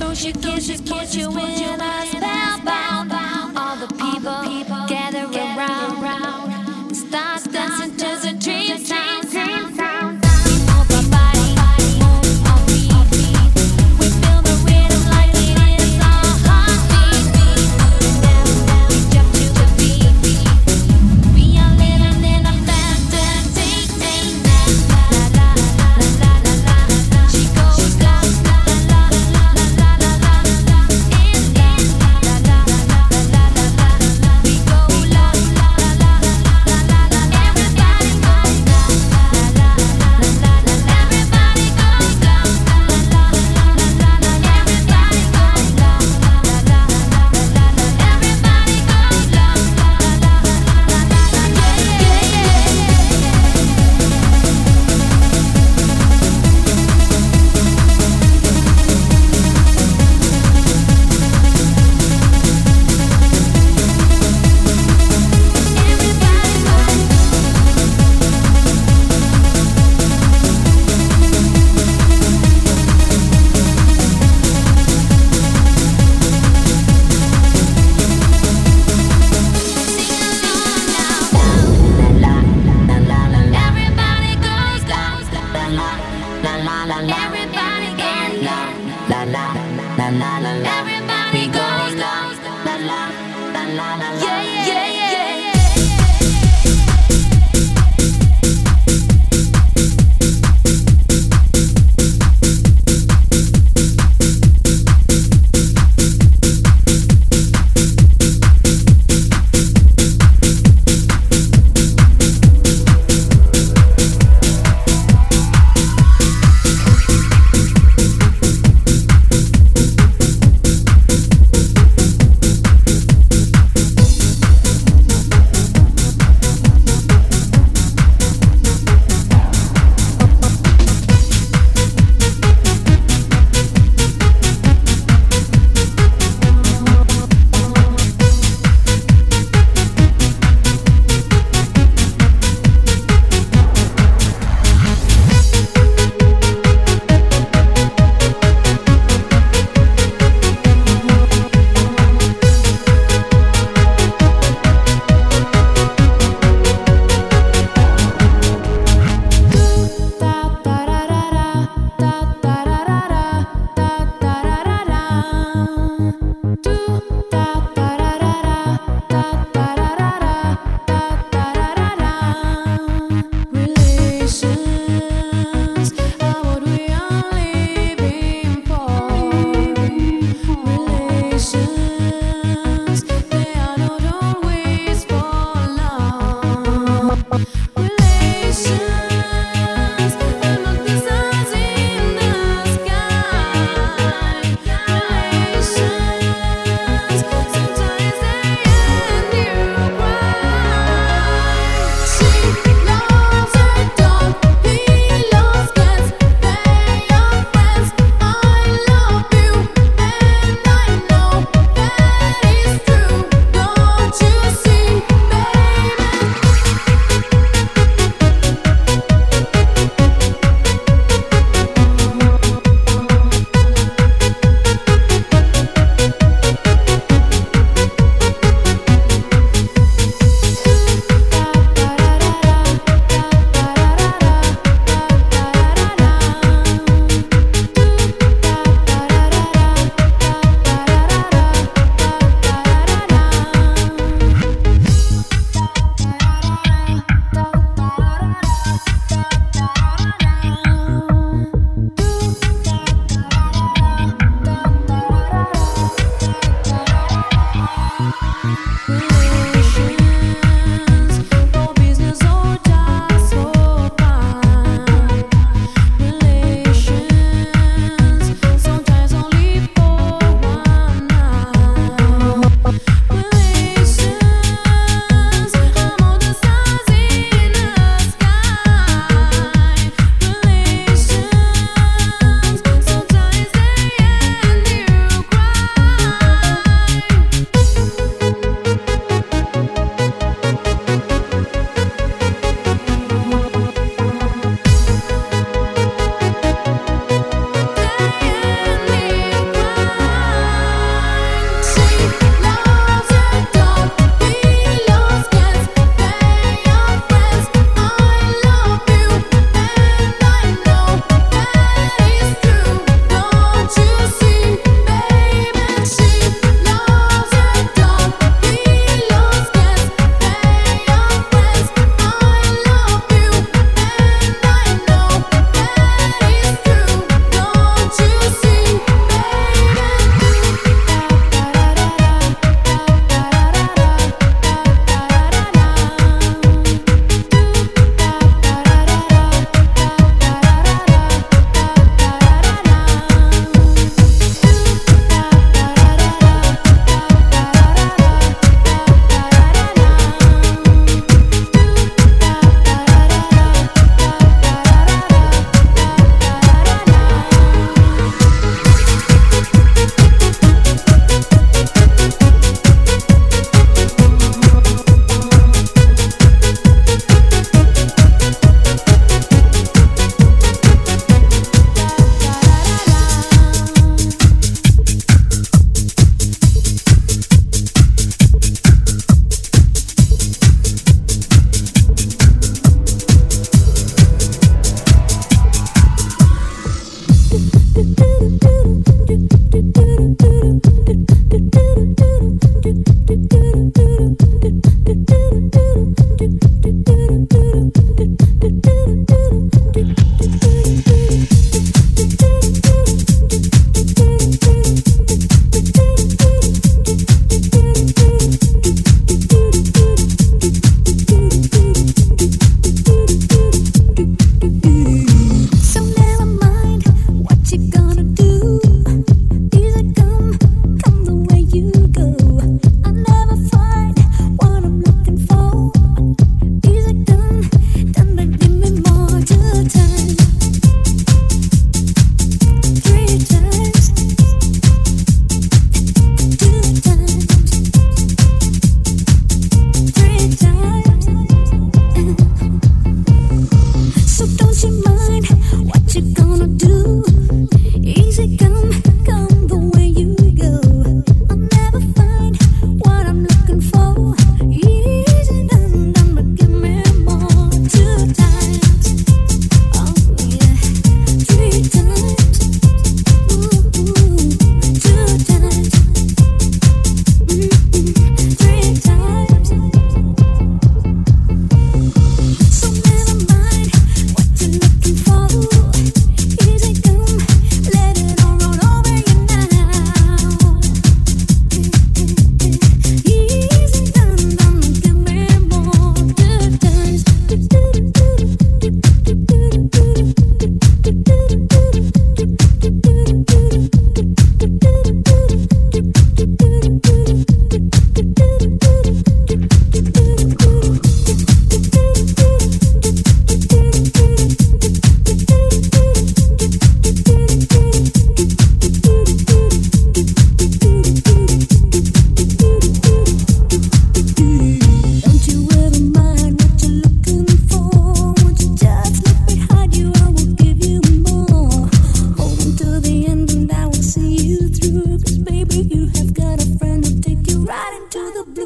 don't you, put you in a spellbound.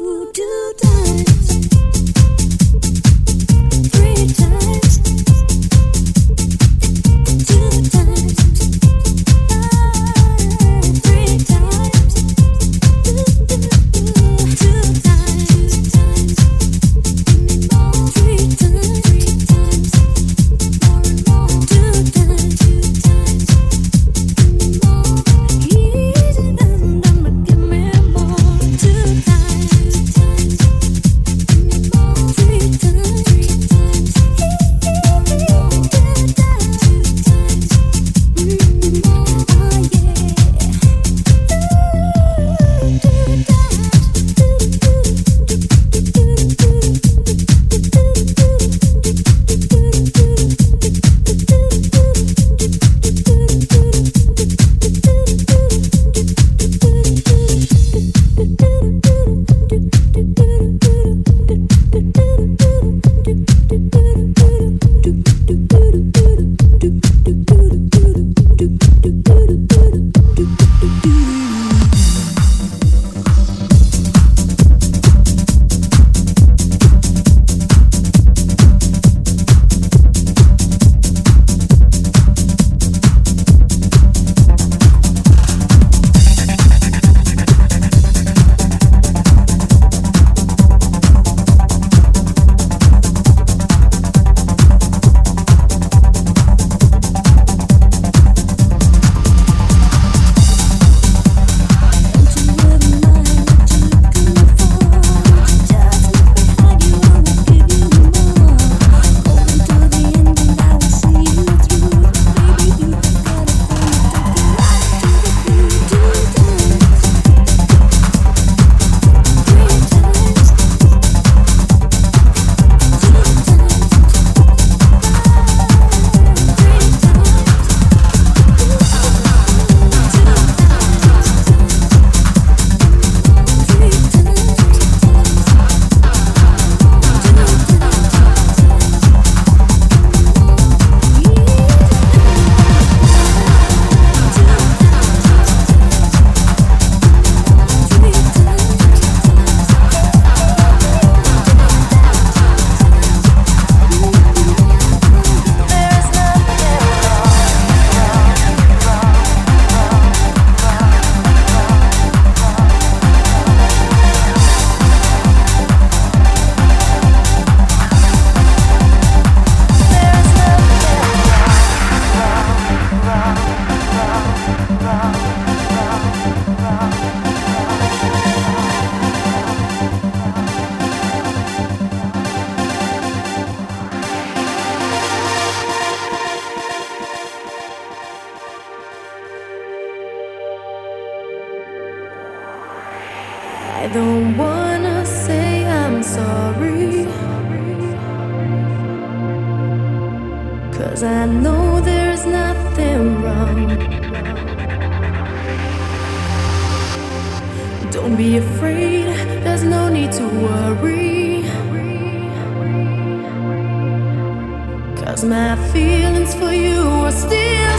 do, do. Cause I know there's nothing wrong. Don't be afraid, there's no need to worry. Cause my feelings for you are still.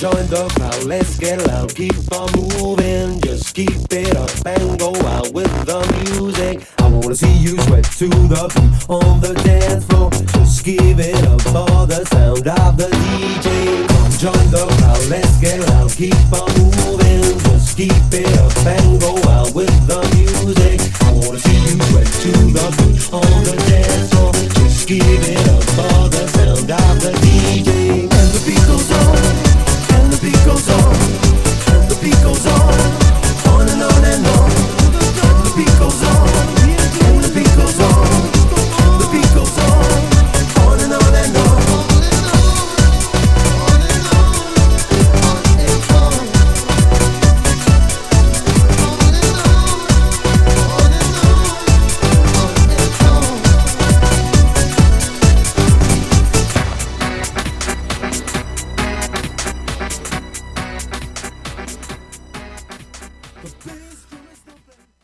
Join the crowd, let's get loud, keep on moving, just keep it up and go out with the music. I wanna see you sweat to the beat on the dance floor. Just give it up for the sound of the DJ. Come join the crowd, let's get loud, keep on moving, just keep it up and go out with the music. I wanna see you sweat to the beat on the dance floor. Just give it up for the sound of the DJ. And the beat goes on, beat goes on,